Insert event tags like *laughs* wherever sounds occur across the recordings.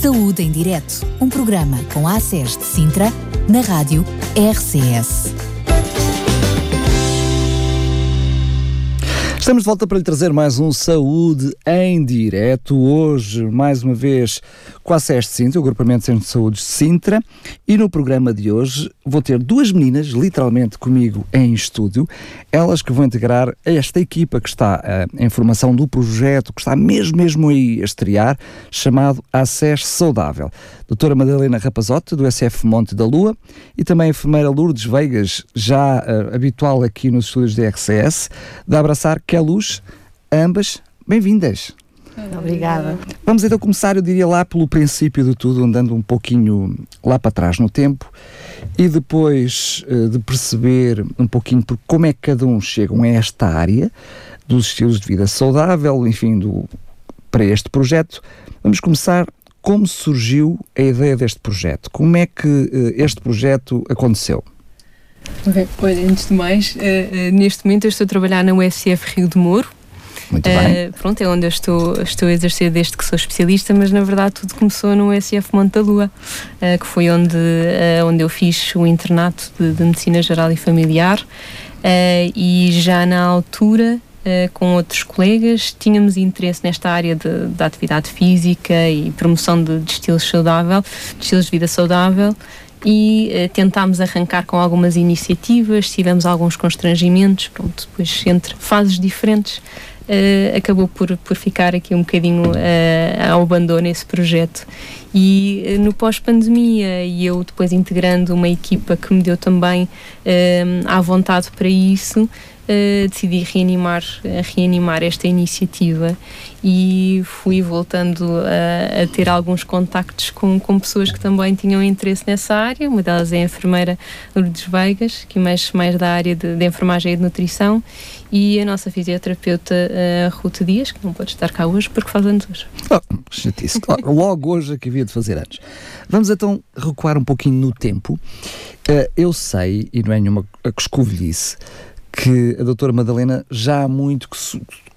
Saúde em Direto, um programa com a ACES de Sintra, na rádio RCS. Estamos de volta para lhe trazer mais um Saúde em Direto. Hoje, mais uma vez, com a SES de Sintra, o Agrupamento de Centros de Saúde de Sintra. E no programa de hoje vou ter duas meninas, literalmente comigo em estúdio, elas que vão integrar esta equipa que está uh, em formação do projeto, que está mesmo, mesmo aí a estrear, chamado ACES Saudável. Doutora Madalena Rapazote, do SF Monte da Lua, e também a enfermeira Lourdes Veigas, já uh, habitual aqui nos estúdios da RCS, da Abraçar Que é Luz, ambas bem-vindas. Obrigada. Vamos então começar, eu diria, lá pelo princípio de tudo, andando um pouquinho lá para trás no tempo e depois uh, de perceber um pouquinho por como é que cada um chegam a esta área dos estilos de vida saudável, enfim, do, para este projeto. Vamos começar como surgiu a ideia deste projeto? Como é que uh, este projeto aconteceu? Okay. Olha, antes de mais, uh, uh, neste momento eu estou a trabalhar na USF Rio de Moro. Muito bem. pronto, é onde eu estou, estou a exercer desde que sou especialista, mas na verdade tudo começou no USF Monte da Lua, que foi onde, onde eu fiz o internato de, de Medicina Geral e Familiar. e já na altura Uh, com outros colegas, tínhamos interesse nesta área de, da atividade física e promoção de, de, estilos saudável, de estilos de vida saudável e uh, tentámos arrancar com algumas iniciativas, tivemos alguns constrangimentos, pronto, depois entre fases diferentes uh, acabou por, por ficar aqui um bocadinho ao abandono esse projeto e no pós-pandemia e eu depois integrando uma equipa que me deu também à vontade para isso uh, decidi reanimar, reanimar esta iniciativa e fui voltando a, a, ter alguns contactos com, com pessoas que também tinham interesse nessa área. Uma delas é a enfermeira Lourdes Veigas, que mexe mais da área de, de enfermagem e de nutrição, e a nossa fisioterapeuta uh, Ruth Dias, que não pode estar cá hoje porque faz anos hoje. Oh, Logo hoje é de fazer antes. Vamos então recuar um pouquinho no tempo. Uh, eu sei, e não é nenhuma escovilhice, que a doutora Madalena já há muito que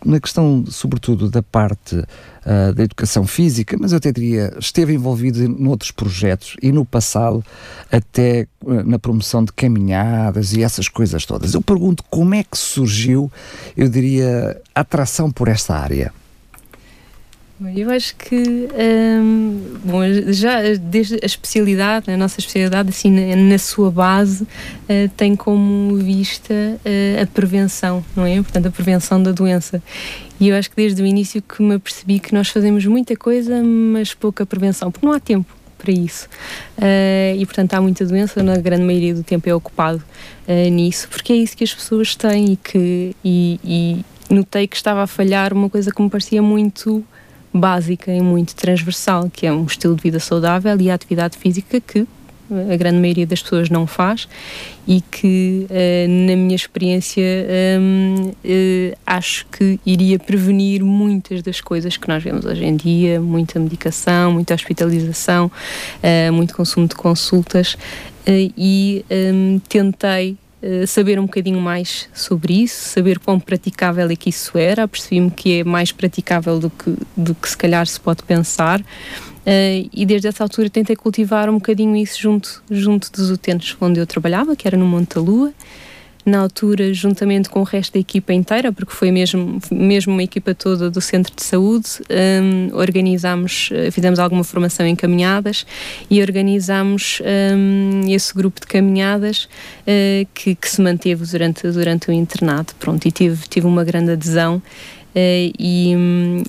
na questão, sobretudo, da parte uh, da educação física, mas eu até diria, esteve envolvido em outros projetos e no passado até uh, na promoção de caminhadas e essas coisas todas. Eu pergunto como é que surgiu, eu diria, a atração por esta área? Eu acho que hum, bom, já desde a especialidade, a nossa especialidade, assim, na, na sua base, uh, tem como vista uh, a prevenção, não é? Portanto, a prevenção da doença. E eu acho que desde o início que me apercebi que nós fazemos muita coisa, mas pouca prevenção, porque não há tempo para isso. Uh, e portanto há muita doença, na grande maioria do tempo é ocupado uh, nisso, porque é isso que as pessoas têm e que e, e notei que estava a falhar uma coisa que me parecia muito básica e muito transversal, que é um estilo de vida saudável e a atividade física que a grande maioria das pessoas não faz e que, uh, na minha experiência, um, uh, eh, acho que iria prevenir muitas das coisas que nós vemos hoje em dia, muita medicação, muita hospitalização, muito consumo de consultas e um, tentei eh, saber um bocadinho mais sobre isso, saber quão praticável é que isso era. Percebi-me que é mais praticável do que, do que se calhar se pode pensar. Uh, e desde essa altura tentei cultivar um bocadinho isso junto, junto dos utentes onde eu trabalhava, que era no Monte da Lua na altura, juntamente com o resto da equipa inteira, porque foi mesmo, mesmo uma equipa toda do Centro de Saúde, um, organizámos, eh, fizemos alguma formação em caminhadas e organizámos um, esse grupo de caminhadas uh, que, que, se manteve durante, durante o internato. Pronto, e tive, tive uma grande adesão. Uh, e,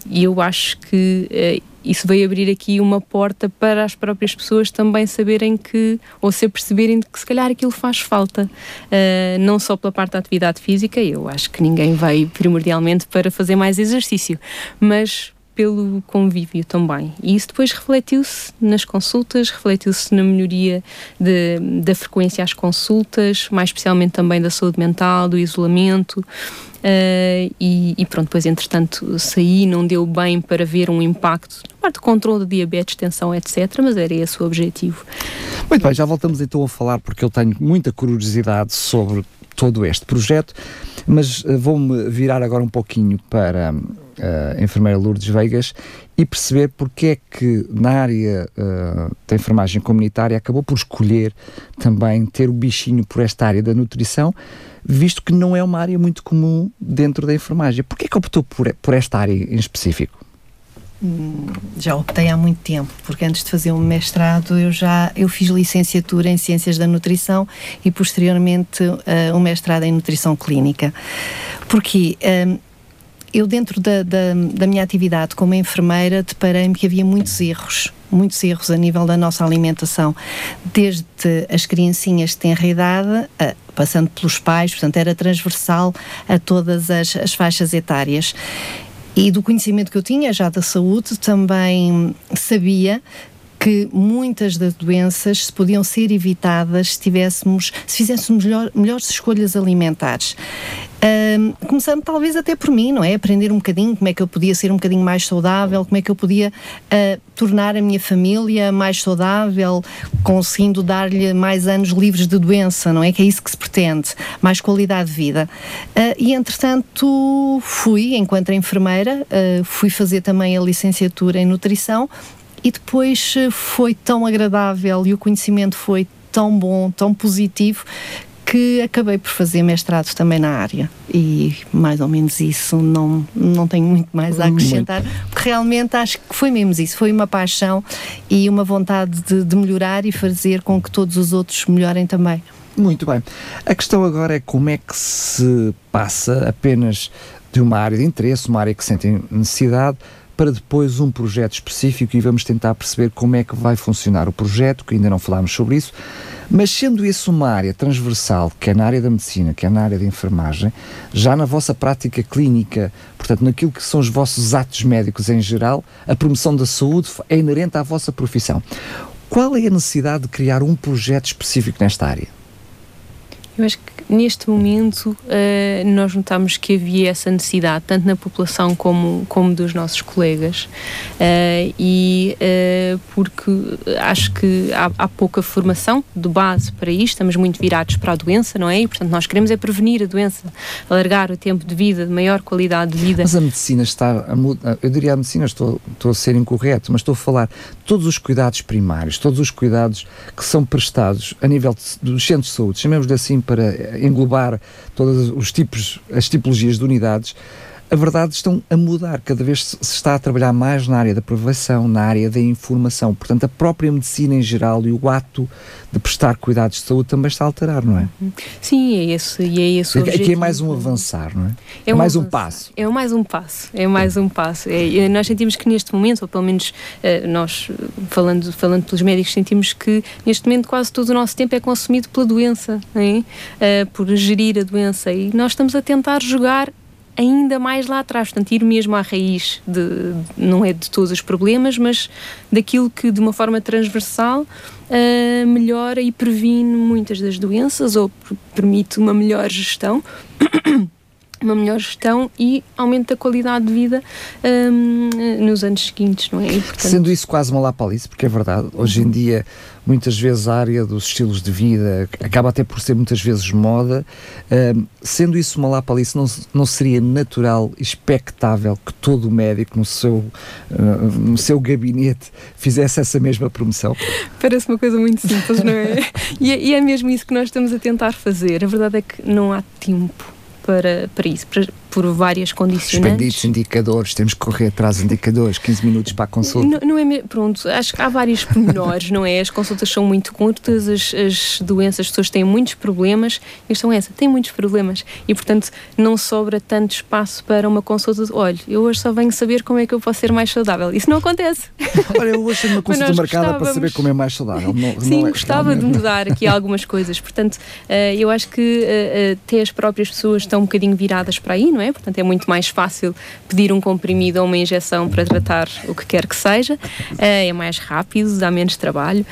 e, eu acho que uh, isso veio abrir aqui uma porta para as próprias pessoas também saberem que, ou se perceberem que se calhar aquilo faz falta, uh, não só pela parte da atividade física, eu acho que ninguém veio primordialmente para fazer mais exercício, mas pelo convívio também. E isso depois refletiu-se nas consultas, refletiu-se na melhoria de, da frequência às consultas, mais especialmente também da saúde mental, do isolamento. Uh, e, e, pronto, depois entretanto saí, não deu bem para ver um impacto na parte do controle de diabetes, tensão, etc., mas era esse o objetivo. Muito bem, já voltamos então a falar porque eu tenho muita curiosidade sobre todo este projeto, mas uh, vou-me virar agora um pouquinho para a enfermeira Lourdes Veigas e perceber porque é que na área uh, da enfermagem comunitária acabou por escolher também ter o bichinho por esta área da nutrição, visto que não é uma área muito comum dentro da enfermagem. Porquê é que optou por, por esta área em específico? Hum, já optei há muito tempo, porque antes de fazer o um mestrado eu já eu fiz licenciatura em Ciências da Nutrição e posteriormente uh, um mestrado em Nutrição Clínica. Porque um, eu dentro da, da, da, minha atividade como enfermeira deparei-me que havia muitos erros, muitos erros a nível da nossa alimentação, desde as criancinhas de tenra idade, passando pelos pais, portanto era transversal a todas as, as faixas etárias. E do conhecimento que eu tinha já da saúde, também sabia que muitas das doenças podiam ser evitadas se tivéssemos, se fizéssemos melhor, melhores escolhas alimentares. Começando talvez até por mim, não é? Aprender um bocadinho como é que eu podia ser um bocadinho mais saudável, como é que eu podia uh, tornar a minha família mais saudável, conseguindo dar-lhe mais anos livres de doença, não é? Que é isso que se pretende, mais qualidade de vida. Uh, e entretanto fui, enquanto enfermeira, uh, fui fazer também a licenciatura em nutrição e depois foi tão agradável e o conhecimento foi tão bom, tão positivo que acabei por fazer mestrado também na área e mais ou menos isso não, não tenho muito mais a acrescentar porque realmente acho que foi mesmo isso, foi uma paixão e uma vontade de, de melhorar e fazer com que todos os outros melhorem também. Muito bem. A questão agora é como é que se passa apenas de uma área de interesse, uma área que sentem necessidade, para depois um projeto específico e vamos tentar perceber como é que vai funcionar o projeto, que ainda não falámos sobre isso. Mas sendo isso uma área transversal, que é na área da medicina, que é na área da enfermagem, já na vossa prática clínica, portanto, naquilo que são os vossos atos médicos em geral, a promoção da saúde é inerente à vossa profissão. Qual é a necessidade de criar um projeto específico nesta área? Eu acho que neste momento uh, nós notamos que havia essa necessidade, tanto na população como, como dos nossos colegas, uh, e uh, porque acho que há, há, pouca formação de base para isto, estamos muito virados para a doença, não é? E portanto nós queremos é prevenir a doença, alargar o tempo de vida, de maior qualidade de vida. Mas a medicina está, a, eu diria a medicina, estou, estou a ser incorreto, mas estou a falar todos os cuidados primários, todos os cuidados que são prestados a nível dos centros de saúde, chamemos-lhe assim para englobar todos os tipos, as tipologias de unidades, a verdade estão a mudar. Cada vez se está a trabalhar mais na área da prevenção, na área da informação. Portanto, a própria medicina em geral e o ato de prestar cuidados de saúde também está a alterar, não é? Uhum. Sim, é esse, e é esse o objetivo. Aqui é mais um avançar, não é? É, é mais um, um passo. É mais um passo, é mais um passo. É, nós sentimos que neste momento, ou pelo menos uh, nós, falando, falando pelos médicos, sentimos que neste momento quase todo o nosso tempo é consumido pela doença, é? uh, por gerir a doença. E nós estamos a tentar jogar ainda mais lá atrás, portanto, ir mesmo à raiz, de, não é de todos os problemas, mas daquilo que de uma forma transversal uh, melhora e previne muitas das doenças ou permite uma melhor gestão. *coughs* uma melhor gestão e aumento da qualidade de vida um, nos anos seguintes, não é? E, portanto... Sendo isso quase uma lapalice, porque é verdade, hoje em dia muitas vezes a área dos estilos de vida acaba até por ser muitas vezes moda, um, sendo isso uma lapalice, não, não seria natural expectável que todo médico no seu, uh, no seu gabinete fizesse essa mesma promoção? *laughs* Parece uma coisa muito simples, não é? *laughs* e, é? e é mesmo isso que nós estamos a tentar fazer. A verdade é que não há tempo para, para isso, para, por várias condicionantes. Expendidos indicadores, temos que correr atrás de indicadores, 15 minutos para a consulta. Não, não é, pronto, acho que há vários *laughs* pormenores, não é? As consultas são muito curtas, as, as doenças, as pessoas têm muitos problemas, a questão é essa, têm muitos problemas e, portanto, não sobra tanto espaço para uma consulta de, olha, eu hoje só venho saber como é que eu posso ser mais saudável. Isso não acontece. *laughs* Olha, eu hoje tenho uma consulta marcada para saber como é mais saudável. Não, Sim, não é, gostava de mudar aqui algumas coisas, portanto, uh, eu acho que uh, uh, até as próprias pessoas estão um bocadinho viradas para aí, não é? Portanto, é muito mais fácil pedir um comprimido ou uma injeção para tratar o que quer que seja, é mais rápido, dá menos trabalho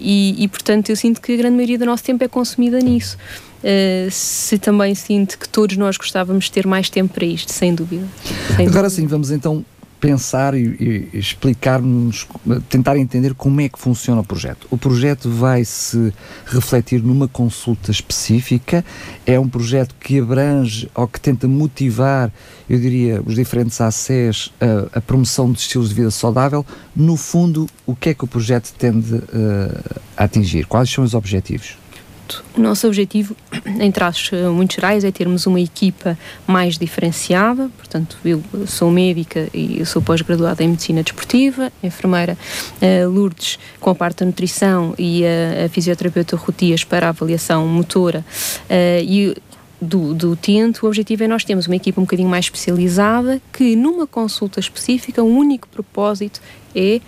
e, e, portanto, eu sinto que a grande maioria do nosso tempo é consumida nisso. Uh, se também sinto que todos nós gostávamos de ter mais tempo para isto, sem dúvida. Sem Agora dúvida. sim, vamos então pensar e, e explicar-nos, tentar entender como é que funciona o projeto. O projeto vai se refletir numa consulta específica, é um projeto que abrange ou que tenta motivar, eu diria, os diferentes ACES a, a promoção de estilos de vida saudável. No fundo, o que é que o projeto tende uh, a atingir? Quais são os objetivos? O nosso objetivo, *clears throat* em traços eh, muito gerais, é termos uma equipa mais diferenciada. Portanto, eu sou médica e sou pós-graduada em Medicina Desportiva, enfermeira uh, Lourdes com a parte da nutrição e a, a fisioterapeuta Rotias para a avaliação motora. Uh, e do, do o objetivo é nós termos uma equipa um bocadinho mais especializada que, numa consulta específica, o único propósito é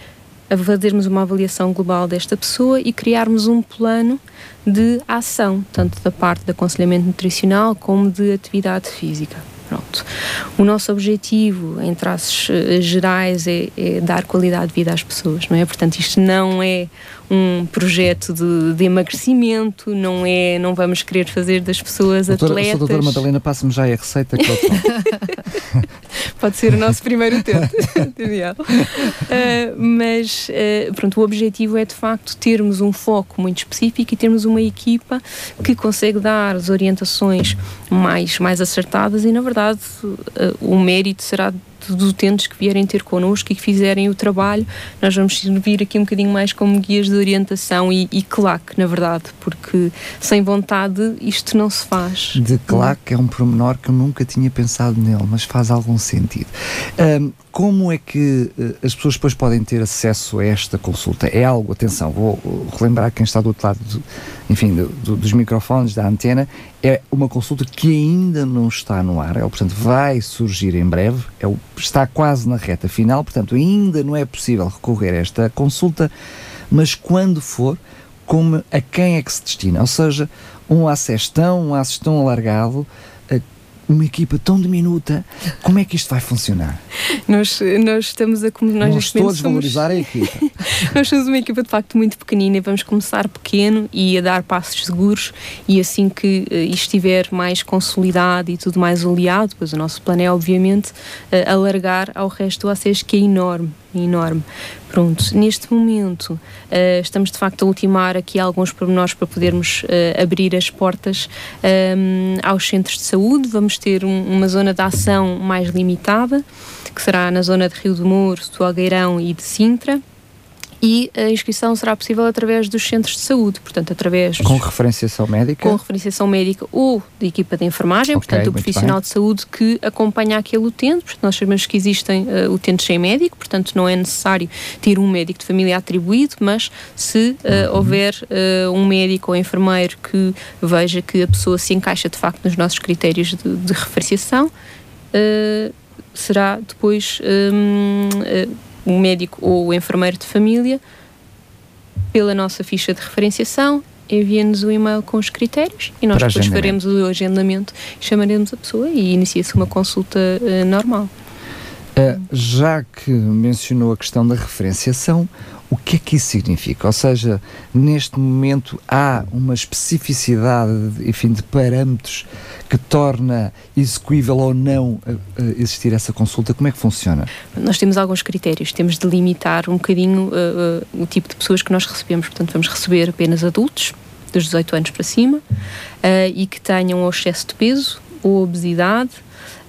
a fazermos uma avaliação global desta pessoa e criarmos um plano de ação, tanto da parte de aconselhamento nutricional como de atividade física. Pronto. O nosso objetivo, em traços uh, gerais, é, é, dar qualidade de vida às pessoas, não é? Portanto, isto não é um projeto de, de emagrecimento, não é, não vamos querer fazer das pessoas doutora, atletas. Doutora Madalena, passe-me já a receita que eu *laughs* Pode ser o nosso primeiro *laughs* tento. *laughs* uh, mas, uh, pronto, o objetivo é de facto termos um foco muito específico e termos uma equipa que consegue dar as orientações mais, mais acertadas e, na verdade, uh, o mérito será dos utentes que vierem ter connosco e que fizerem o trabalho, nós vamos servir aqui um bocadinho mais como guias de orientação e, e claque, na verdade, porque sem vontade isto não se faz. De claque é um pormenor que eu nunca tinha pensado nele, mas faz algum sentido. Um, como é que uh, as pessoas depois podem ter acesso a esta consulta? É algo, atenção, vou relembrar quem está do outro lado, do, enfim, do, do, dos microfones, da antena, é uma consulta que ainda não está no ar, é, portanto vai surgir em breve, é, está quase na reta final, portanto ainda não é possível recorrer a esta consulta, mas quando for, como, a quem é que se destina? Ou seja, um acesso tão, um acesso tão alargado, uma equipa tão diminuta, como é que isto vai funcionar? nós, nós estamos a nós Não estou a desvalorizar somos, a equipa. *laughs* nós somos uma equipa de facto muito pequenina e vamos começar pequeno e a dar passos seguros e assim que uh, isto estiver mais consolidado e tudo mais oleado, pois o nosso plano é obviamente uh, alargar ao resto do ACES que é enorme enorme. Pronto, neste momento uh, estamos de facto a ultimar aqui alguns pormenores para podermos uh, abrir as portas um, aos centros de saúde. Vamos ter um, uma zona de ação mais limitada, que será na zona de Rio do Muro, do Algueirão e de Sintra e a inscrição será possível através dos centros de saúde, portanto, através. Com referenciação médica? Com referenciação médica ou de equipa de enfermagem, okay, portanto, o profissional bem. de saúde que acompanha aquele utente, porque nós sabemos que existem uh, utentes sem médico, portanto, não é necessário ter um médico de família atribuído, mas se uh, uhum. houver uh, um médico ou enfermeiro que veja que a pessoa se encaixa de facto nos nossos critérios de, de referenciação, será depois. Um, o médico ou o enfermeiro de família, pela nossa ficha de referenciação, envia-nos o e-mail com os critérios e nós Para depois faremos o agendamento, chamaremos a pessoa e inicia-se uma consulta uh, normal. Uh, já que mencionou a questão da referenciação, o que é que isso significa? Ou seja, neste momento há uma especificidade, enfim, de parâmetros que torna execuível ou não uh, uh, existir essa consulta? Como é que funciona? Nós temos alguns critérios. Temos de limitar um bocadinho uh, o tipo de pessoas que nós recebemos. Portanto, vamos receber apenas adultos, dos 18 anos para cima, e que tenham excesso de peso ou obesidade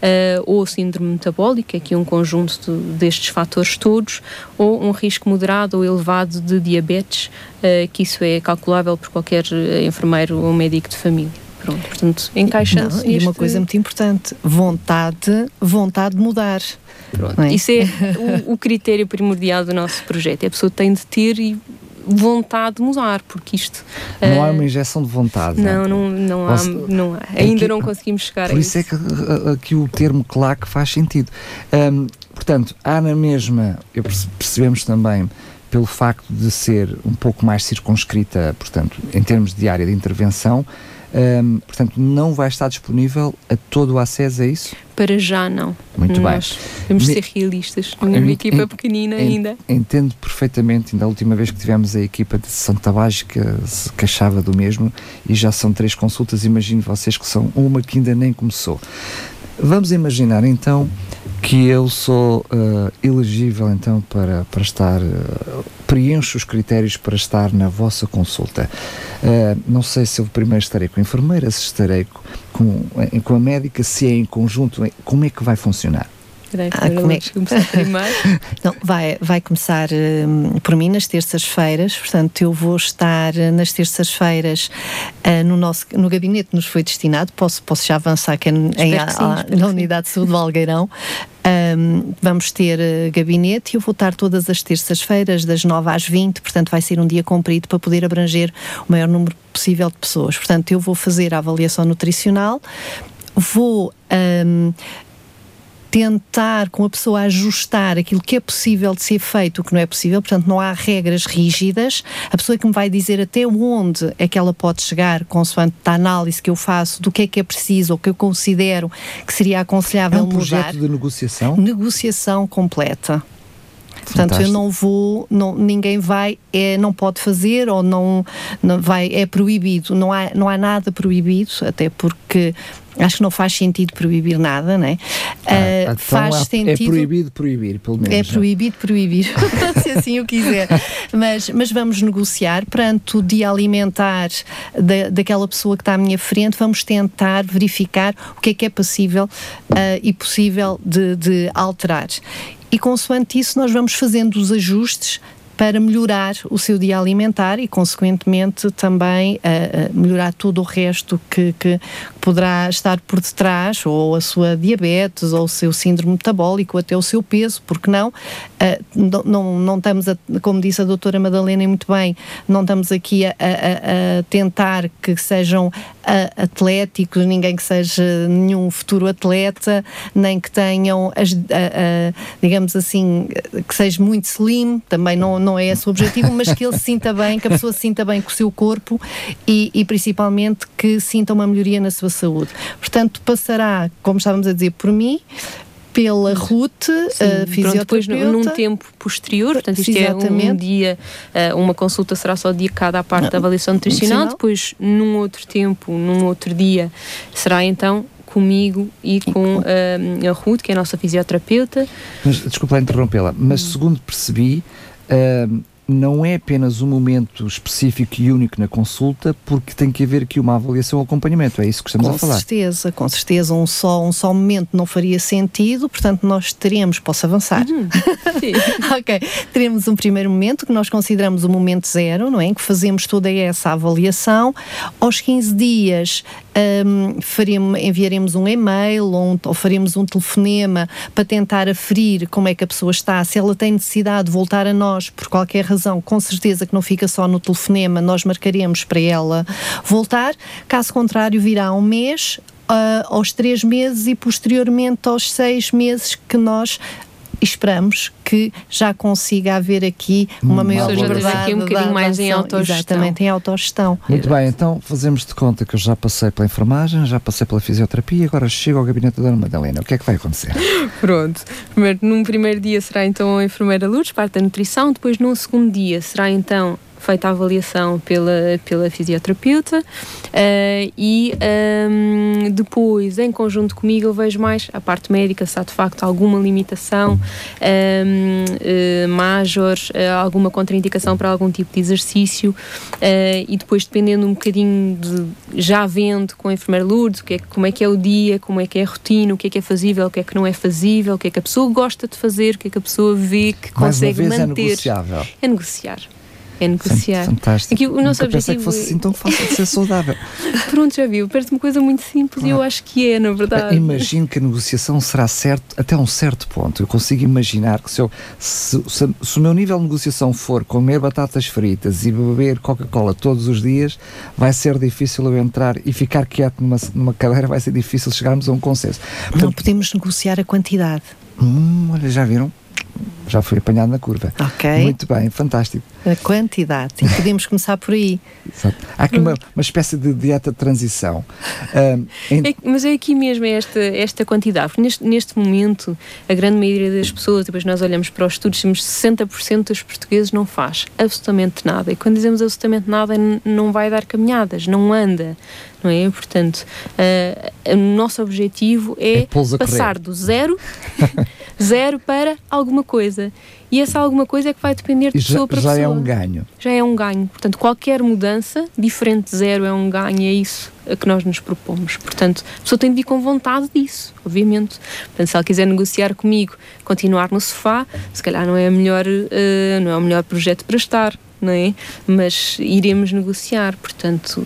uh, ou síndrome metabólica, aqui um conjunto de, destes fatores todos, ou um risco moderado ou elevado de diabetes, uh, que isso é calculável por qualquer eh, enfermeiro ou médico de família. Pronto, portanto, encaixa-se. E uma coisa muito importante: vontade, vontade de mudar. Pronto, é? Isso é *laughs* o, o, critério primordial do nosso projeto. A pessoa tem de ter e vontade de mudar, porque isto. Não há uma injeção de vontade. Não, não, não, há, não há. Ainda não conseguimos chegar por a isso. Por isso é que aqui o termo claque faz sentido. Portanto, há na mesma, percebemos também pelo facto de ser um pouco mais circunscrita, portanto, em termos de área de intervenção, um, portanto, não vai estar disponível a todo o acesso a isso? Para já não. Muito Nós bem. Temos de ser realistas. Uma equipa pequenina ainda. Entendo perfeitamente. Ainda a última vez que tivemos a equipa de Santa Básica se queixava do mesmo e já são três consultas. Imagino vocês que são uma que ainda nem começou. Vamos imaginar então que eu sou uh, elegível então para, para estar, uh, preencho os critérios para estar na vossa consulta. Uh, não sei se eu primeiro estarei com a enfermeira, se estarei com, com a médica, se é em conjunto, como é que vai funcionar? Ah, como é que começar primeiro? *laughs* Não, vai, vai começar um, por mim nas terças-feiras, portanto eu vou estar uh, nas terças-feiras uh, no nosso no gabinete que nos foi destinado, posso, posso já avançar que é em, sim, a, na Unidade de Saúde do Algueirão. Um, vamos ter uh, gabinete e eu vou estar todas as terças-feiras, das 9 às 20, portanto vai ser um dia comprido para poder abranger o maior número possível de pessoas. Portanto, eu vou fazer a avaliação nutricional, vou um, tentar com a pessoa ajustar aquilo que é possível de ser feito, o que não é possível, portanto não há regras rígidas, a pessoa que me vai dizer até onde é que ela pode chegar, consoante a análise que eu faço do que é que é preciso ou que eu considero que seria aconselhável mudar. É um projeto mudar. de negociação? Negociação completa. Portanto, eu não vou, não, ninguém vai, é, não pode fazer ou não, não vai, é proibido. Não há, não há nada proibido, até porque acho que não faz sentido proibir nada, não é? Ah, uh, então faz é, sentido. É proibido proibir, pelo menos. É proibido proibir, *laughs* se assim o quiser. Mas, mas vamos negociar perante o dia alimentar da, daquela pessoa que está à minha frente, vamos tentar verificar o que é que é possível uh, e possível de, de alterar e consoante isso nós vamos fazendo os ajustes para melhorar o seu dia alimentar e, consequentemente, também uh, melhorar todo o resto que, que, poderá estar por detrás, ou a sua diabetes, ou o seu síndrome metabólico, até o seu peso, porque não? Uh, não, não estamos, a, como disse a doutora Madalena muito bem, não estamos aqui a, a, a tentar que sejam atléticos, ninguém que seja nenhum futuro atleta, nem que tenham, as, digamos assim, que seja muito slim, também não, não é esse o objetivo, mas que ele se sinta bem, que a pessoa se sinta bem com o seu corpo e, e principalmente que sinta uma melhoria na sua saúde. Portanto, passará, como estávamos a dizer, por mim, pela Ruth, uh, fisioterapeuta. depois num tempo posterior, portanto isto Exatamente. é um, dia, uh, uma consulta será só dedicada à parte Não. da avaliação nutricional, depois num outro tempo, num outro dia, será então comigo e com uh, a Ruth, que é a nossa fisioterapeuta. Mas, desculpa interrompê-la, mas segundo percebi, uh, não é apenas um momento específico e único na consulta, porque tem que haver aqui uma avaliação ou acompanhamento, é isso que estamos com a falar. Com certeza, com certeza, um só, um só momento não faria sentido, portanto nós teremos, posso avançar? Uhum. *laughs* ok, teremos um primeiro momento que nós consideramos o momento zero, não é? Em que fazemos toda essa avaliação, aos 15 dias um, faremos, enviaremos um e-mail ou, um, ou faremos um telefonema para tentar aferir como é que a pessoa está, se ela tem necessidade de voltar a nós por qualquer razão, com certeza que não fica só no telefonema, nós marcaremos para ela voltar. Caso contrário, virá um mês, uh, aos três meses e posteriormente aos seis meses que nós esperamos que já consiga haver aqui uma maior Ou liberdade. aqui um bocadinho mais em autogestão. Exatamente, em autogestão. Muito bem, então fazemos de conta que eu já passei pela enfermagem, já passei pela fisioterapia e agora chego ao gabinete da Dona Madalena. O que é que vai acontecer? *laughs* Pronto. Primeiro, num primeiro dia será então a enfermeira Lourdes, parte da nutrição, depois num segundo dia será então feita a avaliação pela, pela fisioterapeuta uh, e um, ehm, depois, em conjunto comigo, eu vejo mais a parte médica, se há de facto alguma limitação um, ehm, uh, eh, major, uh, alguma contraindicação para algum tipo de exercício e depois, dependendo um bocadinho de, já vendo com a enfermeira Lourdes, o que é, como é que é o dia, como é que é a rotina, o que é que é fazível, o que é que não é fazível, o que é que a pessoa gosta de fazer, o que é que a pessoa vê que Mais consegue manter. É negociável. É negociar é negociar. Fantástico. Aqui, o nosso Nunca objetivo que fosse assim tão fácil de ser saudável. *laughs* Pronto, já viu, parece uma coisa muito simples e eu acho que é, na verdade. Imagino que a negociação será certo até um certo ponto. Eu consigo imaginar que se, eu, se, se, se o meu nível de negociação for comer batatas fritas e beber Coca-Cola todos os dias, vai ser difícil eu entrar e ficar quieto numa, numa cadeira, vai ser difícil chegarmos a um consenso. Portanto, Não podemos negociar a quantidade. Hum, olha, já viram? Já fui apanhado na curva. Ok. Muito bem, fantástico. A quantidade. E podemos começar por aí. Exato. Há aqui uma, uma espécie de dieta de transição. Um, em... é, mas é aqui mesmo é esta, esta quantidade. Porque neste, neste momento, a grande maioria das pessoas, depois nós olhamos para os estudos, temos 60% dos portugueses não faz absolutamente nada. E quando dizemos absolutamente nada, não vai dar caminhadas, não anda não é? Portanto, uh, o nosso objetivo é, é passar do zero, *laughs* zero para alguma coisa. E essa alguma coisa é que vai depender de e pessoa já, para já pessoa. Já é um ganho. Já é um ganho. Portanto, qualquer mudança, diferente de zero, é um ganho, é isso a que nós nos propomos. Portanto, a pessoa tem de vir com vontade disso, obviamente. Portanto, se ela quiser negociar comigo, continuar no sofá, se calhar não é, a melhor, uh, não é o melhor projeto para estar, não é? Mas iremos negociar, portanto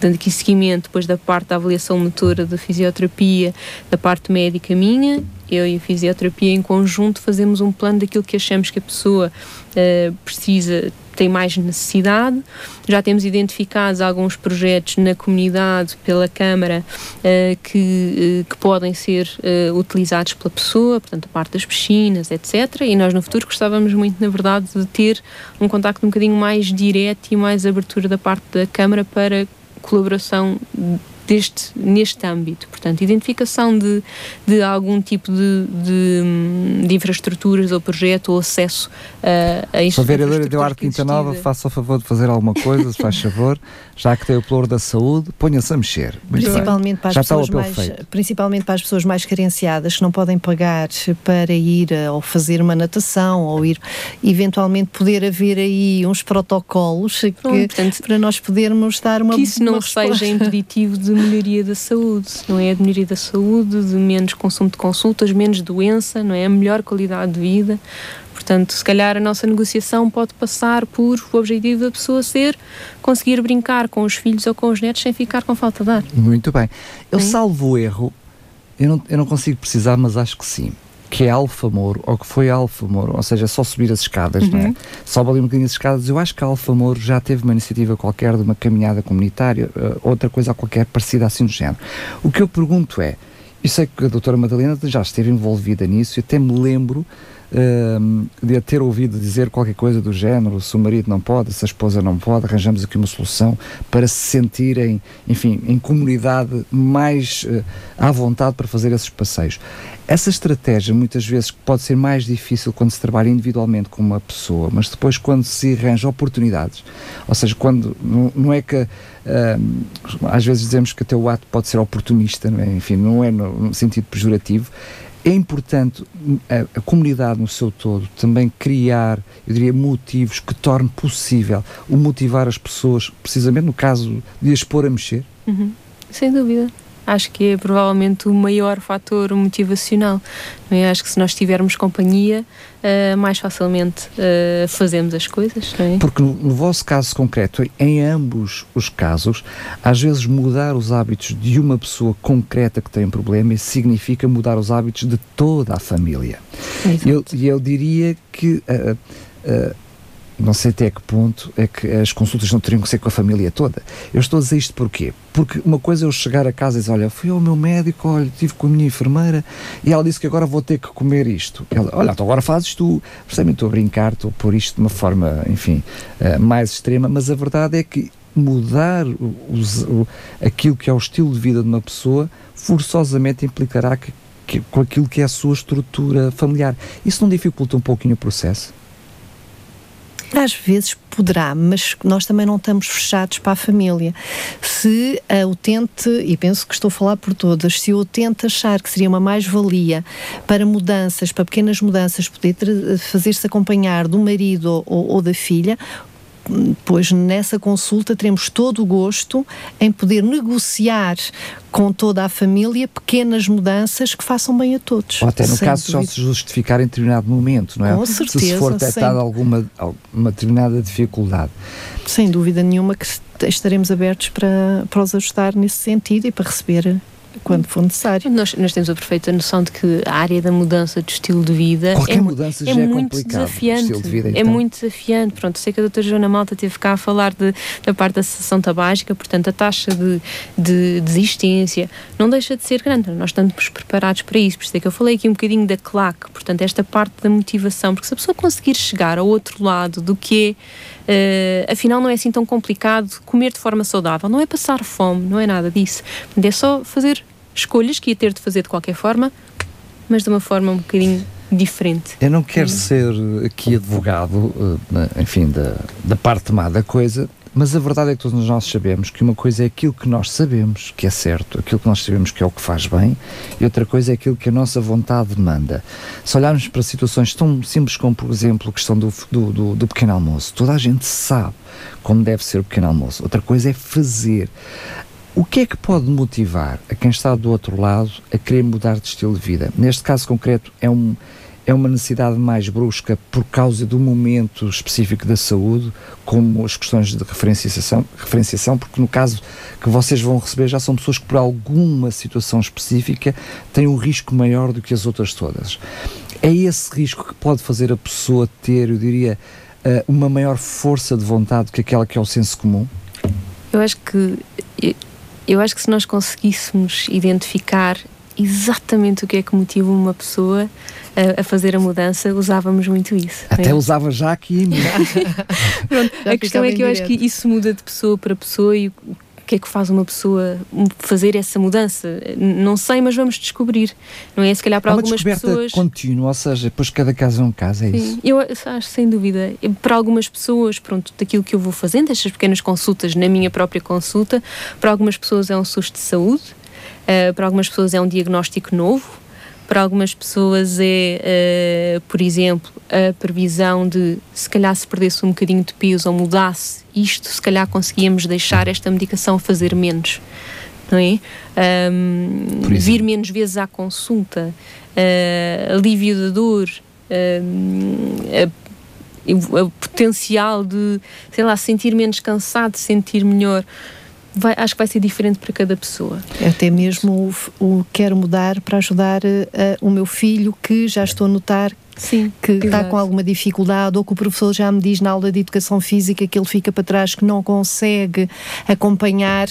dando aqui seguimento depois da parte da avaliação motora da fisioterapia, da parte médica minha, eu e a fisioterapia em conjunto fazemos um plano daquilo que achamos que a pessoa uh, precisa, tem mais necessidade. Já temos identificados alguns projetos na comunidade pela Câmara uh, que, uh, que podem ser utilizados pela pessoa, portanto, a parte das piscinas, etc. E nós no futuro gostávamos muito, na verdade, de ter um contacto um bocadinho mais direto e mais abertura da parte da Câmara para colaboração deste, neste âmbito. Portanto, identificação de, de algum tipo de, de, de infraestruturas ou projeto ou acesso a, a isto. A vereadora Eduardo Quinta Nova, faça o favor de fazer alguma coisa, se faz favor, já que tem o pluro da saúde, ponha-se a mexer. principalmente para, as pessoas mais, principalmente para as pessoas mais carenciadas que não podem pagar para ir ou fazer uma natação ou ir eventualmente poder haver aí uns protocolos que, portanto, para nós podermos dar uma que isso não uma seja impeditivo de melhoria da saúde, não é? A melhoria da saúde, de menos consumo de consultas, menos doença, não é? A melhor qualidade de vida. Portanto, se calhar a nossa negociação pode passar por o objetivo da pessoa ser conseguir brincar com os filhos ou com os netos sem ficar com falta de ar. Muito bem. Eu salvo o erro, eu não, eu não consigo precisar, mas acho que sim que é Alfa Moro, ou que foi Alfa Moro, ou seja, só subir as escadas, uhum. não é? Uhum. Sobe ali um bocadinho as escadas. Eu acho que a Alfa Moro já teve uma iniciativa qualquer de uma caminhada comunitária, uh, outra coisa qualquer parecida assim do género. O que eu pergunto é, eu sei que a doutora Madalena já esteve envolvida nisso e até me lembro de a ter ouvido dizer qualquer coisa do género, se o marido não pode, se a esposa não pode, arranjamos aqui uma solução para se sentirem, enfim, em comunidade mais uh, à vontade para fazer esses passeios. Essa estratégia muitas vezes pode ser mais difícil quando se trabalha individualmente com uma pessoa, mas depois quando se arranja oportunidades, ou seja, quando não, é que uh, às vezes dizemos que até o ato pode ser oportunista, não é? enfim, não é no sentido pejorativo, é importante a, a, comunidade no seu todo também criar, eu diria, motivos que tornem possível o motivar as pessoas, precisamente no caso de as pôr a mexer? Uhum. Sem dúvida acho que é provavelmente o maior fator motivacional. É? Acho que se nós tivermos companhia, uh, mais facilmente uh, fazemos as coisas. É? Porque no, no, vosso caso concreto, em ambos os casos, às vezes mudar os hábitos de uma pessoa concreta que tem um problema significa mudar os hábitos de toda a família. E eu, eu, diria que. Uh, não sei até que ponto é que as consultas não teriam que ser com a família toda. Eu estou a dizer isto porquê? Porque uma coisa é eu chegar a casa e dizer, olha, fui ao meu médico, olha, estive com a minha enfermeira e ela disse que agora vou ter que comer isto. Ela, olha, então agora fazes tu. Percebem? Estou a brincar, estou a pôr isto de uma forma, enfim, uh, mais extrema, mas a verdade é que mudar o, aquilo que é o estilo de vida de uma pessoa forçosamente implicará que, que, com aquilo que é a sua estrutura familiar. Isso não dificulta um pouquinho o processo? Às vezes poderá, mas nós também não estamos fechados para a família. Se a utente, e penso que estou a falar por todas, se o utente achar que seria uma mais-valia para mudanças, para pequenas mudanças, poder fazer-se acompanhar do marido ou, ou da filha, pois nessa consulta teremos todo o gosto em poder negociar com toda a família pequenas mudanças que façam bem a todos. Ou até no caso dúvida. só se justificar em determinado momento, não é? Com certeza. Se for detectada alguma, alguma determinada dificuldade. Sem dúvida nenhuma que estaremos abertos para, para os ajustar nesse sentido e para receber quando for necessário. Nós, nós temos a perfeita noção de que a área da mudança de estilo de vida Qualquer é, mudança já é é muito complicado, desafiante. estilo de vida, É então. muito desafiante. Pronto, sei que a doutora Joana Malta teve cá a falar de, da parte da sessão tabágica, portanto, a taxa de, de desistência não deixa de ser grande. Nós estamos preparados para isso. Por isso é que eu falei aqui um bocadinho da claque, portanto, esta parte da motivação, porque se a pessoa conseguir chegar ao outro lado do que é, eh, afinal, não é assim tão complicado comer de forma saudável, não é passar fome, não é nada disso. É só fazer escolhas que ia ter de fazer de qualquer forma, mas de uma forma um bocadinho diferente. Eu não quero ser aqui advogado, eh, enfim, da, da parte má da coisa, mas a verdade é que todos nós sabemos que uma coisa é aquilo que nós sabemos que é certo, aquilo que nós sabemos que é o que faz bem, e outra coisa é aquilo que a nossa vontade demanda. Se olharmos para situações tão simples como, por exemplo, a questão do, do, do, do pequeno almoço, toda a gente sabe como deve ser o pequeno almoço. Outra coisa é fazer. O que é que pode motivar a quem está do outro lado a querer mudar de estilo de vida? Neste caso concreto, é, um, é uma necessidade mais brusca por causa do momento específico da saúde, como as questões de referenciação, referenciação, porque no caso que vocês vão receber já são pessoas que por alguma situação específica têm um risco maior do que as outras todas. É esse risco que pode fazer a pessoa ter, eu diria, eh, uma maior força de vontade que aquela que é o senso comum? Eu acho que eu- eu acho que se nós conseguíssemos identificar exatamente o que é que motiva uma pessoa a, a fazer a mudança, usávamos muito isso. é? Até usava já aqui mim. *laughs* Pronto, Já a questão é que eu em acho que isso muda de pessoa para pessoa e o que é que faz uma pessoa fazer essa mudança? Não sei, mas vamos descobrir. Não é? Se calhar para é uma algumas descoberta pessoas. contínua, ou seja, depois cada caso é um caso, é isso. Sim, eu acho sem dúvida. Para algumas pessoas, pronto, daquilo que eu vou fazendo, estas pequenas consultas na minha própria consulta, para algumas pessoas é um susto de saúde, eh, para algumas pessoas é um diagnóstico novo, para algumas pessoas é, eh, por exemplo, a previsão de se calhar se perdesse um bocadinho de peso ou mudasse isto, se calhar conseguíamos deixar esta medicação fazer menos. Não é? Exemplo. vir menos vezes à consulta, eh, alívio da dor, o o potencial de, sei lá, sentir menos cansado, sentir melhor. Vai- acho que vai ser diferente para cada pessoa. Até mesmo o, o quero mudar para ajudar eh, o meu filho que já estou a notar Sim, que está exato. com alguma dificuldade ou que o professor já me diz na aula de educação física que ele fica para trás, que não consegue acompanhar.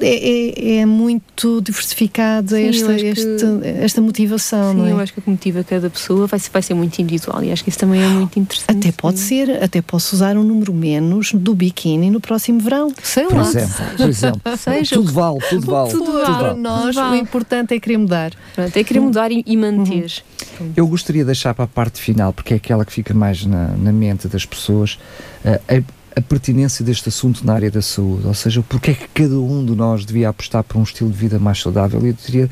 É, é- é muito diversificado Sim, eu esta, este- esta motivação, Sim, não é? eu acho que o que motiva cada pessoa vai ser, vai ser muito individual e acho que isso também é muito interessante. Até pode Sim. ser, até posso usar um número menos do biquíni no próximo verão. Sei Por lá. exemplo, por exemplo. *laughs* Seja tudo vale, tudo vale. tudo tudo vale. Para nós, Vale. o importante é querer mudar. Pronto, é querer mudar e, e manter. Eu gostaria de deixar para a parte final, porque é aquela que fica mais na, na mente das pessoas, eh, a, a pertinência deste assunto na área da saúde, ou seja, porque é que cada um de nós devia apostar por um estilo de vida mais saudável, eu diria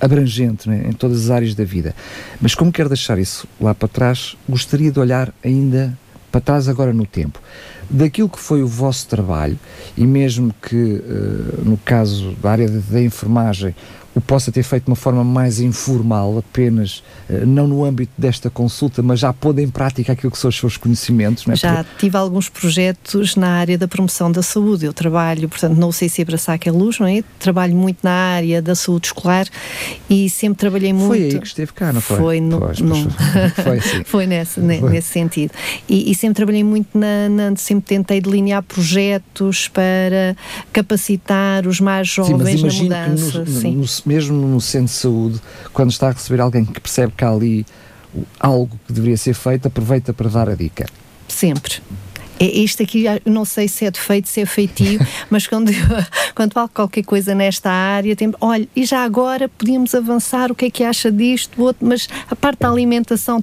abrangente né, em todas as áreas da vida. Mas como quero deixar isso lá para trás, gostaria de olhar ainda para trás agora no tempo. Daquilo que foi o vosso trabalho, e mesmo que eh, no caso da área da enfermagem o possa ter feito de uma forma mais informal, apenas, eh, não no âmbito desta consulta, mas já pondo em prática aquilo que são os seus conhecimentos. É? Já tive alguns projetos na área da promoção da saúde. Eu trabalho, portanto, não sei se abraçar é luz, não é? Trabalho muito na área da saúde escolar e sempre trabalhei muito. Foi aí que esteve cá, não foi? Foi no- Pois, no- *laughs* foi assim. Foi nesse, ne- Foi. nesse sentido. E, e sempre trabalhei muito na, na- Sempre tentei delinear projetos para capacitar os mais Sim, jovens mas na mudança. que no- sim. Mesmo no centro de saúde, quando está a receber alguém que percebe que há ali algo que deveria ser feito, aproveita para dar a dica. Sempre. É Este aqui, não sei se é defeito, se é feitio, *laughs* mas quando, quando falo qualquer coisa nesta área, tem, olha, e já agora podíamos avançar, o que é que acha disto, outro, mas a parte da alimentação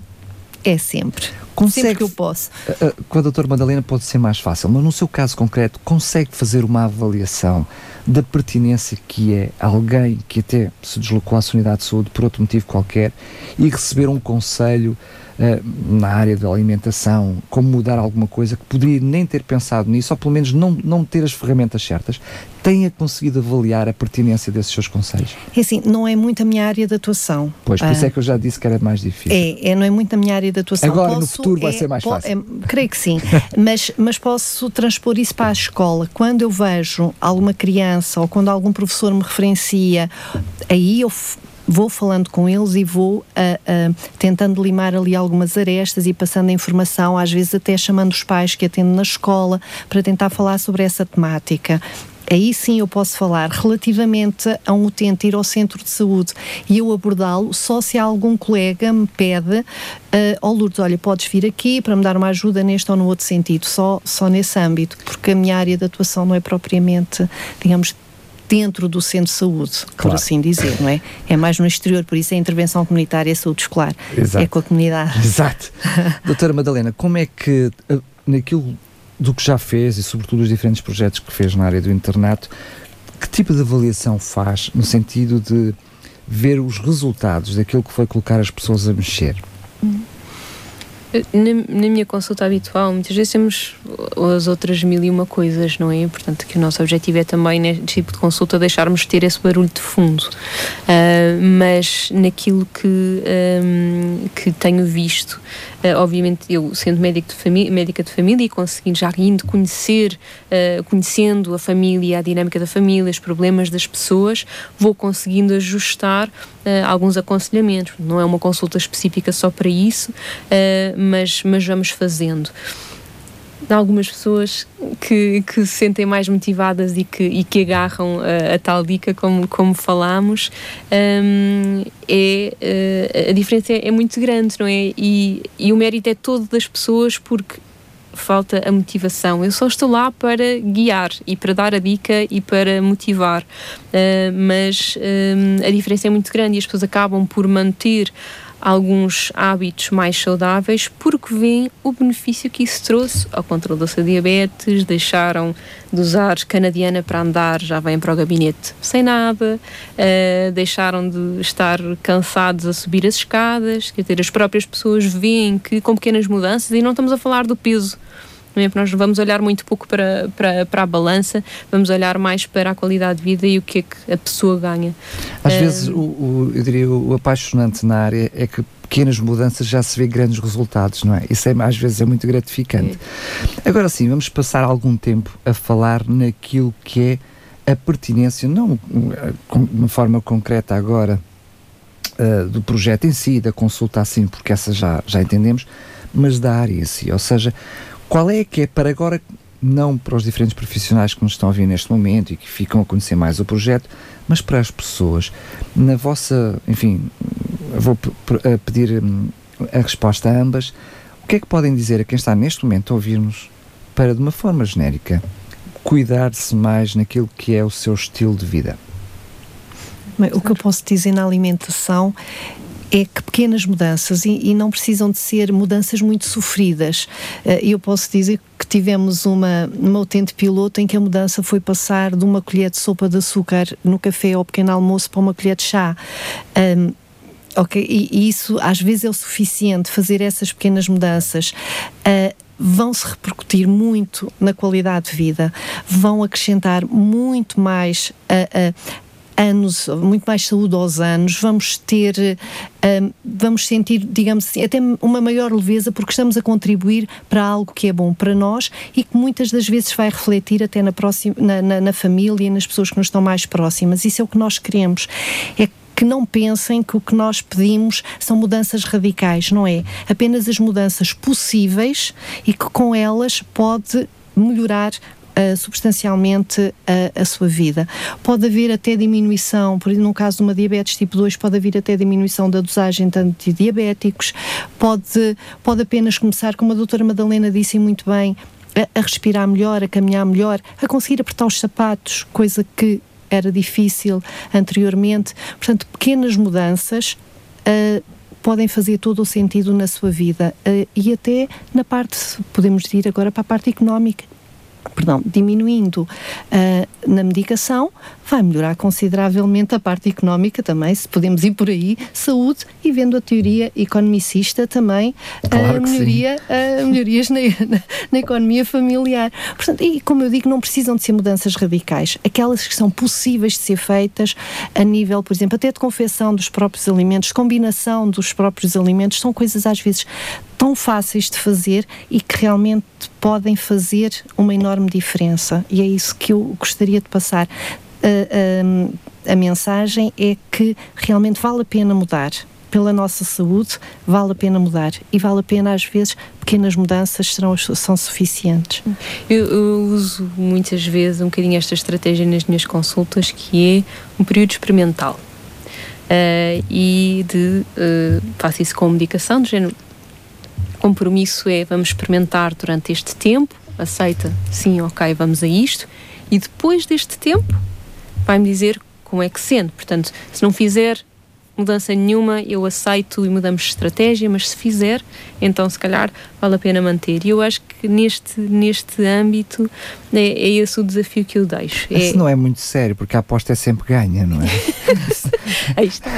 é sempre. Consegue- Sempre que eu posso. Uh, uh, Com a doutora Madalena pode ser mais fácil, mas no seu caso concreto, consegue fazer uma avaliação da pertinência que é alguém que até se deslocou à sua unidade de saúde por outro motivo qualquer e receber um conselho na área da alimentação, como mudar alguma coisa, que poderia nem ter pensado nisso, ou pelo menos não, não ter as ferramentas certas, tenha conseguido avaliar a pertinência desses seus conselhos? É assim, não é muito a minha área de atuação. Pois, por isso é ah, que eu já disse que era mais difícil. É, é não é muito a minha área de atuação. Agora, posso, no futuro, vai é, ser mais fácil. É, creio que sim, *laughs* mas, mas posso transpor isso para a escola. Quando eu vejo alguma criança ou quando algum professor me referencia, aí eu vou falando com eles e vou uh, uh, tentando limar ali algumas arestas e passando a informação, às vezes até chamando os pais que atendo na escola para tentar falar sobre essa temática. Aí sim eu posso falar relativamente a um utente ir ao centro de saúde e eu abordá-lo só se algum colega me pede uh, oh Lourdes, olha, podes vir aqui para me dar uma ajuda neste ou no outro sentido, só, só nesse âmbito, porque a minha área de atuação não é propriamente, digamos, dentro do centro de saúde, claro. por assim dizer, não é? É mais no exterior, por isso é a intervenção comunitária e a saúde escolar. Exato. É com a comunidade. *laughs* Exato. Doutora Madalena, como é que eh, naquilo do que já fez e sobretudo os diferentes projetos que fez na área do internato, que tipo de avaliação faz no sentido de ver os resultados daquilo que foi colocar as pessoas a mexer? Hum. Na, na, minha consulta habitual, muitas vezes temos as outras mil e uma coisas, não é? Portanto, que o nosso objetivo é também, neste tipo de consulta, deixarmos ter esse barulho de fundo. Uh, mas naquilo que, um, que tenho visto, uh, obviamente, eu sendo médico de médica de família e conseguindo já indo conhecer, uh, conhecendo a família, a dinâmica da família, os problemas das pessoas, vou conseguindo ajustar alguns aconselhamentos. Não é uma consulta específica só para isso mas, mas vamos fazendo. Há algumas pessoas que, que se sentem mais motivadas e que, e que agarram a, a tal dica, como, como falámos, um, é, uh, a diferença é, é, muito grande, não é? E, e o mérito é todo das pessoas porque falta a motivação. Eu só estou lá para guiar e para dar a dica e para motivar, uh, mas uh, a diferença é muito grande e as pessoas acabam por manter alguns hábitos mais saudáveis porque veem o benefício que isso trouxe ao controle da sua diabetes, deixaram de usar canadiana para andar, já vêm para o gabinete sem nada, uh, deixaram de estar cansados a subir as escadas, quer dizer, as próprias pessoas veem que com pequenas mudanças, e não estamos a falar do peso, não é? Nós vamos olhar muito pouco para, para, para a balança, vamos olhar mais para a qualidade de vida e o que é que a pessoa ganha. Às uh, vezes, o, o, eu diria, o apaixonante na área é que pequenas mudanças já se vê grandes resultados, não é? Isso é, às vezes é muito gratificante. É. Agora sim, vamos passar algum tempo a falar naquilo que é a pertinência, não eh, de uma forma concreta agora, uh, do projeto em si, da consulta assim, porque essa já, já entendemos, mas da área em si. Ou seja, qual é que é para agora, não para os diferentes profissionais que nos estão a ouvir neste momento e que ficam a conhecer mais o projeto, mas para as pessoas, na vossa, enfim, vou pedir hum, a resposta a ambas. O que é que podem dizer a quem está neste momento a ouvir-nos para, de uma forma genérica, cuidar-se mais naquilo que é o seu estilo de vida? O que eu posso dizer na alimentação é que pequenas mudanças e, e, não precisam de ser mudanças muito sofridas. Eh, eu posso dizer que tivemos uma, uma utente piloto em que a mudança foi passar de uma colher de sopa de açúcar no café ao pequeno almoço para uma colher de chá. Um, ok, e, isso às vezes é o suficiente, fazer essas pequenas mudanças. Uh, vão se repercutir muito na qualidade de vida, vão acrescentar muito mais a, anos, muito mais saúde aos anos, vamos ter, um, vamos sentir, digamos assim, até uma maior leveza porque estamos a contribuir para algo que é bom para nós e que muitas das vezes vai refletir até na, próxima, na, na, na família e nas pessoas que nos estão mais próximas. Isso é o que nós queremos. É que não pensem que o que nós pedimos são mudanças radicais, não é? Apenas as mudanças possíveis e que com elas pode melhorar uh, substancialmente a, a, sua vida. Pode haver até diminuição, por exemplo, no caso de uma diabetes tipo 2, pode haver até diminuição da dosagem de antidiabéticos, pode, pode apenas começar, como a doutora Madalena disse muito bem, a, a respirar melhor, a caminhar melhor, a conseguir apertar os sapatos, coisa que era difícil anteriormente. Portanto, pequenas mudanças uh, podem fazer todo o sentido na sua vida uh, e até na parte, podemos ir agora para a parte económica perdão, diminuindo uh, na medicação, vai melhorar consideravelmente a parte económica também, se podemos ir por aí, saúde e vendo a teoria economicista também claro a melhoria, a melhorias na, na, na, economia familiar. Portanto, e como eu digo, não precisam de ser mudanças radicais. Aquelas que são possíveis de ser feitas a nível, por exemplo, até de confecção dos próprios alimentos, combinação dos próprios alimentos, são coisas às vezes tão fáceis de fazer e que realmente podem fazer uma enorme diferença. E é isso que eu gostaria de passar. Uh, uh, a mensagem é que realmente vale a pena mudar. Pela nossa saúde, vale a pena mudar. E vale a pena, às vezes, pequenas mudanças serão, são suficientes. Eu, eu uso muitas vezes um bocadinho esta estratégia nas minhas consultas, que é um período experimental. Uh, e de uh, faço isso com medicação, do género compromisso é vamos experimentar durante este tempo, aceita, sim, ok, vamos a isto, e depois deste tempo vai-me dizer como é que sente. Portanto, se não fizer mudança nenhuma, eu aceito e mudamos de estratégia, mas se fizer, então se calhar vale a pena manter. E eu acho que neste, neste âmbito é, é esse o desafio que eu deixo. É... Isso não é muito sério, porque a aposta é sempre ganha, não é? *laughs* Aí está.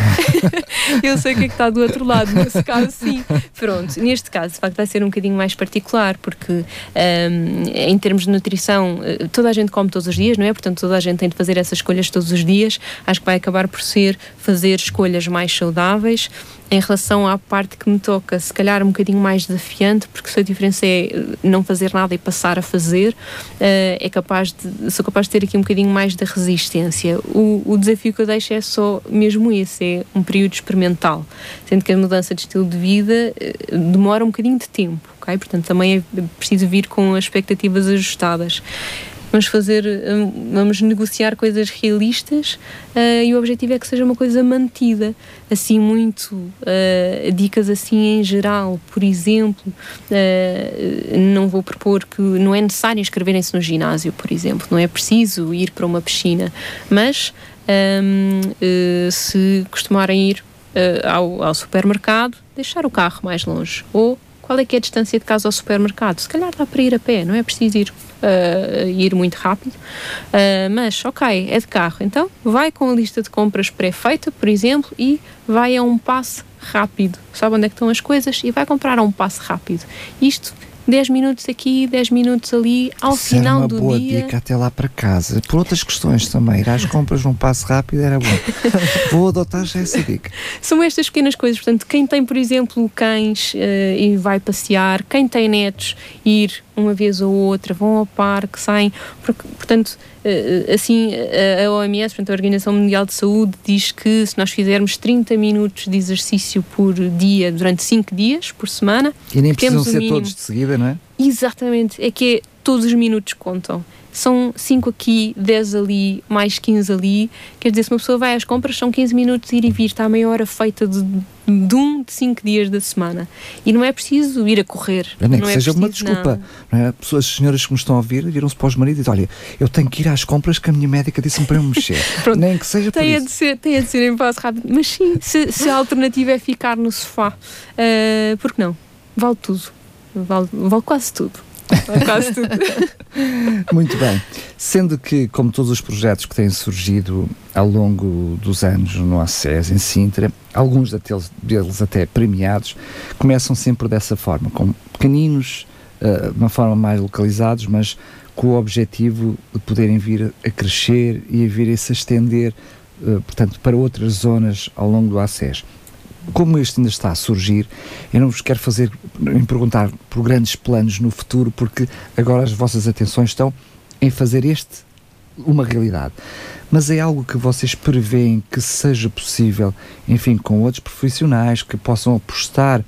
*laughs* eu sei o que é que está do outro lado, nesse caso sim. Pronto, neste caso, de facto, vai ser um bocadinho mais particular, porque um, em termos de nutrição, eh, toda a gente come todos os dias, não é? Portanto, toda a gente tem de fazer essas escolhas todos os dias. Acho que vai acabar por ser fazer escolhas mais saudáveis em relação à parte que me toca, se calhar um bocadinho mais desafiante, porque se a diferença é eh, não fazer nada e passar a fazer, uh, é capaz de, sou capaz de ter aqui um bocadinho mais de resistência. O, o desafio que eu deixo é só mesmo esse, é um período experimental, sendo que a mudança de estilo de vida uh, demora um bocadinho de tempo, ok? Portanto, também é preciso vir com as expectativas ajustadas vamos fazer, hum, vamos negociar coisas realistas uh, e o objetivo é que seja uma coisa mantida. Assim, muito uh, dicas assim em geral, por exemplo, uh, não vou propor que não é necessário inscreverem-se no ginásio, por exemplo, não é preciso ir para uma piscina, mas um, se costumarem ir ao, ao supermercado, deixar o carro mais longe ou qual é que é a distância de casa ao supermercado? Se calhar dá para ir a pé, não é preciso ir uh, ir muito rápido, uh, mas ok, é de carro, então vai com a lista de compras pré-feita, por exemplo, e vai a um passe rápido. Sabe onde é que estão as coisas e vai comprar a um passe rápido. Isto 10 minutos aqui, 10 minutos ali, ao Isso final era uma do boa dia. dica até lá para casa. Por outras questões também, ir às compras num passo rápido era bom. *laughs* Vou adotar já essa dica. São estas pequenas coisas, portanto, quem tem, por exemplo, cães uh, e vai passear, quem tem netos, ir uma vez ou outra, vão ao parque, saem, porque, portanto, eh, assim, a OMS, portanto, a Organização Mundial de Saúde, diz que se nós fizermos 30 minutos de exercício por dia durante 5 dias por semana, e nem precisam ser mínimo... todos de seguida, não é? Exatamente, é que é, todos os minutos contam são 5 aqui, 10 ali, mais 15 ali. Quer dizer, se uma pessoa vai às compras, são 15 minutos ir e vir, está a meia hora feita de, de um de 5 dias da semana. E não é preciso ir a correr. É nem que é seja preciso, uma desculpa. Não. Não é? Pessoas, senhoras que me estão a ouvir, viram-se para os maridos e dizem: Olha, eu tenho que ir às compras que a minha médica disse-me para eu mexer. *laughs* Nem que seja tem por a. De ser, tem a de ser em passo rápido. Mas sim, se, se a alternativa é ficar no sofá, uh, porque não? Vale tudo. Vale, vale quase tudo. Quase tudo. *laughs* Muito bem. Sendo que, como todos os projetos que têm surgido ao longo dos anos no ACES, em Sintra, alguns deles até premiados, começam sempre dessa forma, com pequeninos, uh, de uma forma mais localizados, mas com o objetivo de poderem vir a crescer e a vir a se estender, uh, portanto, para outras zonas ao longo do ACES como este ainda está a surgir, eu não vos quero fazer em perguntar por grandes planos no futuro, porque agora as vossas atenções estão em fazer este uma realidade. Mas é algo que vocês preveem que seja possível, enfim, com outros profissionais que possam apostar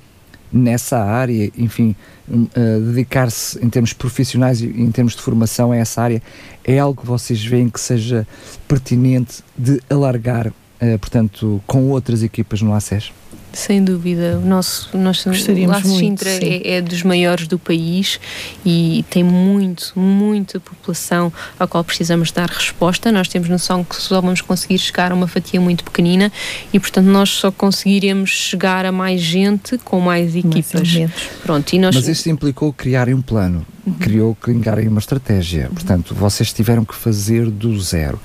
nessa área, enfim, uh, dedicar-se em termos profissionais e em termos de formação a essa área, é algo que vocês veem que seja pertinente de alargar, portanto, com outras equipas no ACES? Sem dúvida, o nosso, o nosso Laços Sintra é, é, dos maiores do país e tem muito, muita população à qual precisamos dar resposta. Nós temos noção que só vamos conseguir chegar a uma fatia muito pequenina e, portanto, nós só conseguiremos chegar a mais gente com mais equipas. Mais Pronto, e nós... Mas isso implicou criarem um plano uhum. criou criar uma estratégia. Uhum. Portanto, vocês tiveram que fazer do zero.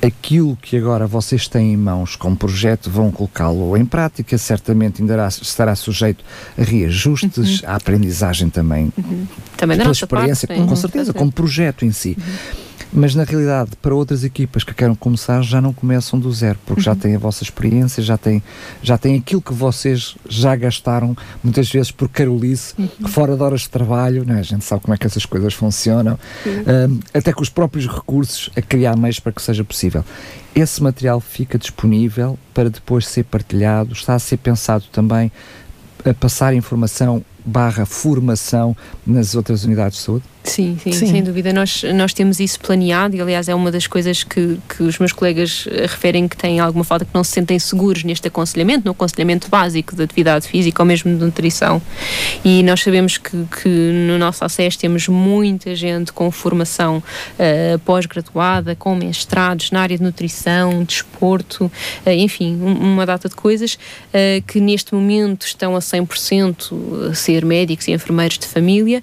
Aquilo que agora vocês têm em mãos como projeto vão colocá-lo em prática, certamente ainda estará sujeito a reajustes, uhum. à aprendizagem também. Uhum. Também da nossa experiência, parte, com certeza, como projeto em si. Uhum mas na realidade para outras equipas que queiram começar já não começam do zero, porque uhum. já têm a vossa experiência, já têm, já têm aquilo que vocês já gastaram, muitas vezes por carolice, uhum. fora de horas de trabalho, né? a gente sabe como é que essas coisas funcionam, uhum. até com os próprios recursos a criar meios para que seja possível. Esse material fica disponível para depois ser partilhado, está a ser pensado também a passar informação barra formação nas outras unidades de saúde? Sim, sim, sim, sem dúvida. Nós, nós temos isso planeado e, aliás, é uma das coisas que, que os meus colegas eh, referem que têm alguma falta, que não se sentem seguros neste aconselhamento, no aconselhamento básico de atividade física ou mesmo de nutrição. E nós sabemos que, que no nosso acesso temos muita gente com formação uh, pós-graduada, com mestrados na área de nutrição, desporto, uh, enfim, uma data de coisas uh, que neste momento estão a 100% a ser médicos e enfermeiros de família,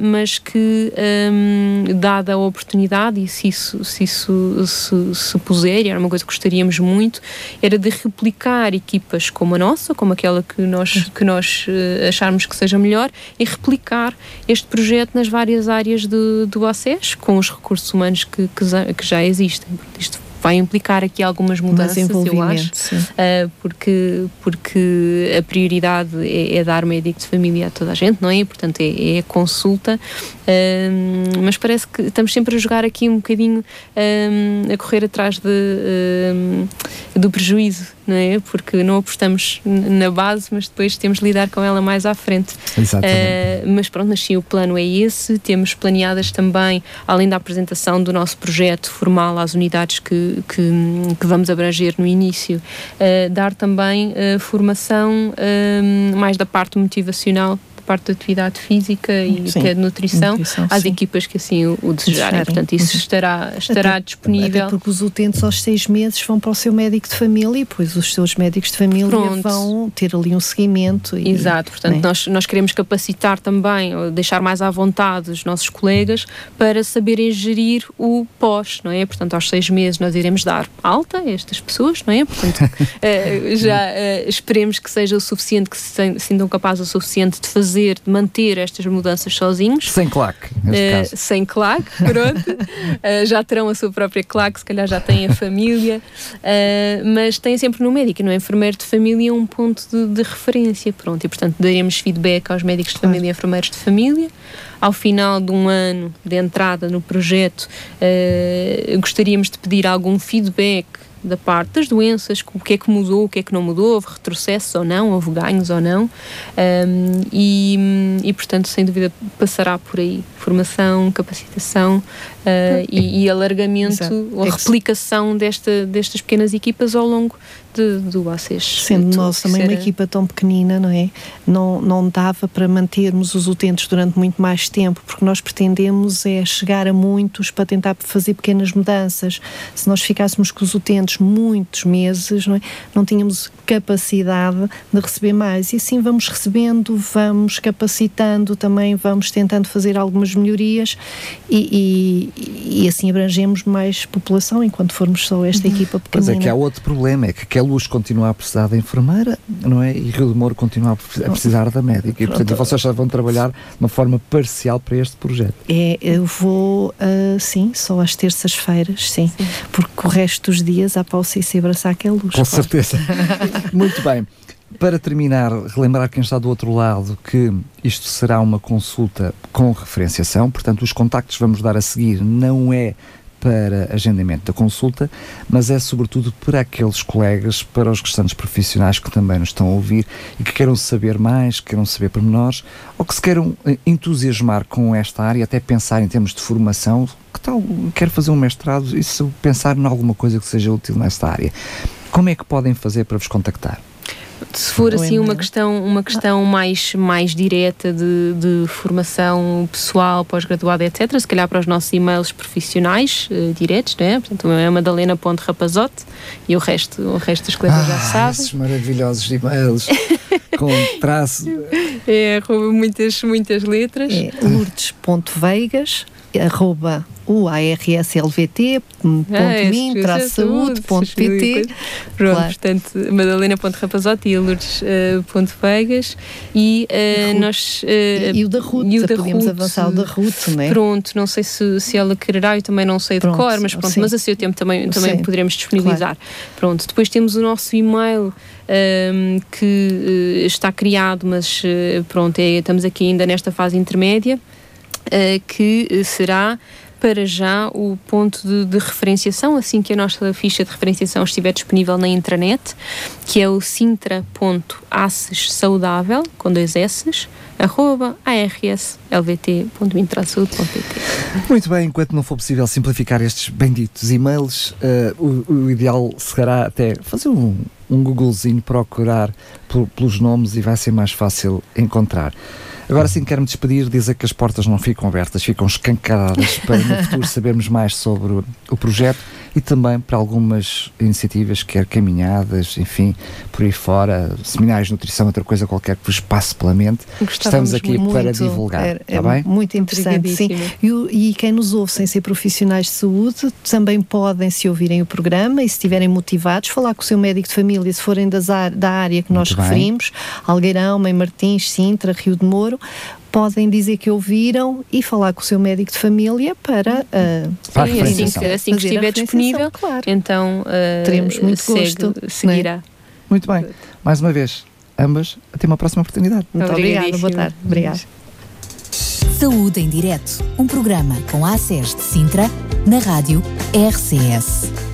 mas que que, um, dada a oportunidade, e se isso se, isso, se, se puser, e era uma coisa que gostaríamos muito, era de replicar equipas como a nossa, como aquela que nós, que nós uh, acharmos que seja melhor, e replicar este projeto nas várias áreas do ACES, com os recursos humanos que, que, que já existem. Isto vai implicar aqui algumas mudanças, eu acho, uh, porque, porque a prioridade é, é, dar médico de família a toda a gente, não é? Portanto, é, é a consulta, uh, mas parece que estamos sempre a jogar aqui um bocadinho uh, a correr atrás de, do prejuízo, não é? Porque não apostamos na base, mas depois temos de lidar com ela mais à frente. Exatamente. mas pronto, mas sim, o plano é esse, temos planeadas também, além da apresentação do nosso projeto formal às unidades que que, que, vamos abranger no início, uh, dar também uh, formação uh, mais da parte motivacional parte da atividade física e Sim, até de nutrição, nutrição às sim. equipas que assim o, desejarem. Portanto, isso uhum. estará, estará até, disponível. Até porque os utentes aos seis meses vão para o seu médico de família e depois os seus médicos de família Pronto. vão ter ali um seguimento. E, Exato, portanto, né? nós, nós queremos capacitar também, deixar mais à vontade os nossos colegas para saberem gerir o pós, não é? Portanto, aos seis meses nós iremos dar alta a estas pessoas, não é? Portanto, uh, *laughs* já uh, esperemos que seja o suficiente, que se sintam capazes o suficiente de fazer fazer, de manter estas mudanças sozinhos. Sem claque, uh, Sem claque, *laughs* pronto. uh, já terão a sua própria claque, se calhar já têm a família, uh, mas têm sempre no médico, no enfermeiro de família, um ponto de, de, referência, pronto. E, portanto, daremos feedback aos médicos de família e enfermeiros de família. Ao final de um ano de entrada no projeto, gostaríamos de pedir algum feedback da parte das doenças, o que é que mudou, o que é que não mudou, houve retrocessos ou não, houve ganhos ou não, um, e, e, portanto, sem dúvida, passará por aí formação, capacitação uh, e, e, alargamento Exato. ou replicação desta, destas pequenas equipas ao longo de, do ACES. Sendo nós também uma equipa tão pequenina, não é? Não, não dava para mantermos os utentes durante muito mais tempo, porque nós pretendemos é chegar a muitos para tentar fazer pequenas mudanças. Se nós ficássemos com os utentes muitos meses, não é? Não tínhamos capacidade de receber mais. E assim vamos recebendo, vamos capacitando também, vamos tentando fazer algumas melhorias e, e, e assim abrangemos mais população enquanto formos só esta uhum. equipa pequenina. Mas é que há outro problema, é que a luz continua a precisar da enfermeira, não é? E Rio de Moro continua a precisar da médica. E, portanto, vocês já vão trabalhar de uma forma parcial para este projeto. É, eu vou, uh, sim, só às terças-feiras, sim, sim, porque o resto dos dias há para o CC abraçar aquela luz. Com claro. certeza. *laughs* Muito bem. Para terminar, relembrar quem está do outro lado que isto será uma consulta com referenciação, portanto, os contactos que vamos dar a seguir não é para agendamento da consulta, mas é sobretudo para aqueles colegas, para os restantes profissionais que também nos estão a ouvir e que queiram saber mais, que queiram saber pormenores ou que se queiram eh, entusiasmar com esta área, até pensar em termos de formação, que tal, quero fazer um mestrado e se pensar em alguma coisa que seja útil nesta área. Como é que podem fazer para vos contactar? Se for assim uma questão, uma questão mais, mais direta de, de formação pessoal, pós-graduada, etc., se calhar para os nossos e-mails profissionais uh, diretos, né? Portanto, é madalena.rapazote e o resto, o resto das coisas ah, já sabem. Esses maravilhosos e-mails. com *laughs* traço. É, muitas, muitas letras. É lourdes.veigas, arroba uarslvt.min-saúde.pt Pronto, claro. portanto, madalena.rapazotti e lourdes.vegas uh, e uh, nós... Uh, e, o da Ruth, e o da podemos Ruth, avançar o da Ruth, não é? Pronto, não sei se, se ela quererá, eu também não sei de pronto, cor, mas pronto, sim. mas a seu tempo também, também poderemos disponibilizar. Claro. Pronto, depois temos o nosso e-mail um, que uh, está criado, mas pronto, é, estamos aqui ainda nesta fase intermédia, que será para já o ponto de, de, referenciação, assim que a nossa ficha de referenciação estiver disponível na intranet, que é o sintra.acessaudável, com dois S, arroba arslvt.mintrasaúde.pt Muito bem, enquanto não for possível simplificar estes benditos e-mails, uh, o, o, ideal será até fazer um, um Googlezinho, procurar por, pelos nomes e vai ser mais fácil encontrar. Agora sim, quero-me despedir, dizer que as portas não ficam abertas, ficam escancaradas para no futuro sabermos mais sobre o, projeto e também para algumas iniciativas, quer caminhadas, enfim, por aí fora, seminários de nutrição, outra coisa qualquer que vos passe pela mente. Estamos aqui muito, para divulgar. É, é bem? Muito interessante, sim. E, e, quem nos ouve sem ser profissionais de saúde também podem, se ouvirem o programa e se estiverem motivados, falar com o seu médico de família, se forem das, da área que nós referimos, Algueirão, Mãe Martins, Sintra, Rio de Moro, podem dizer que ouviram e falar com o seu médico de família para. Uh, Sim, assim, que, assim que estiver disponível, claro. então uh, teremos muito segue, gosto. Seguirá. É? Muito bem. Mais uma vez, ambas, até uma próxima oportunidade. Muito obrigada. Boa tarde. Obrigada. Saúde em Direto, um programa com a ACES de Sintra, na rádio RCS.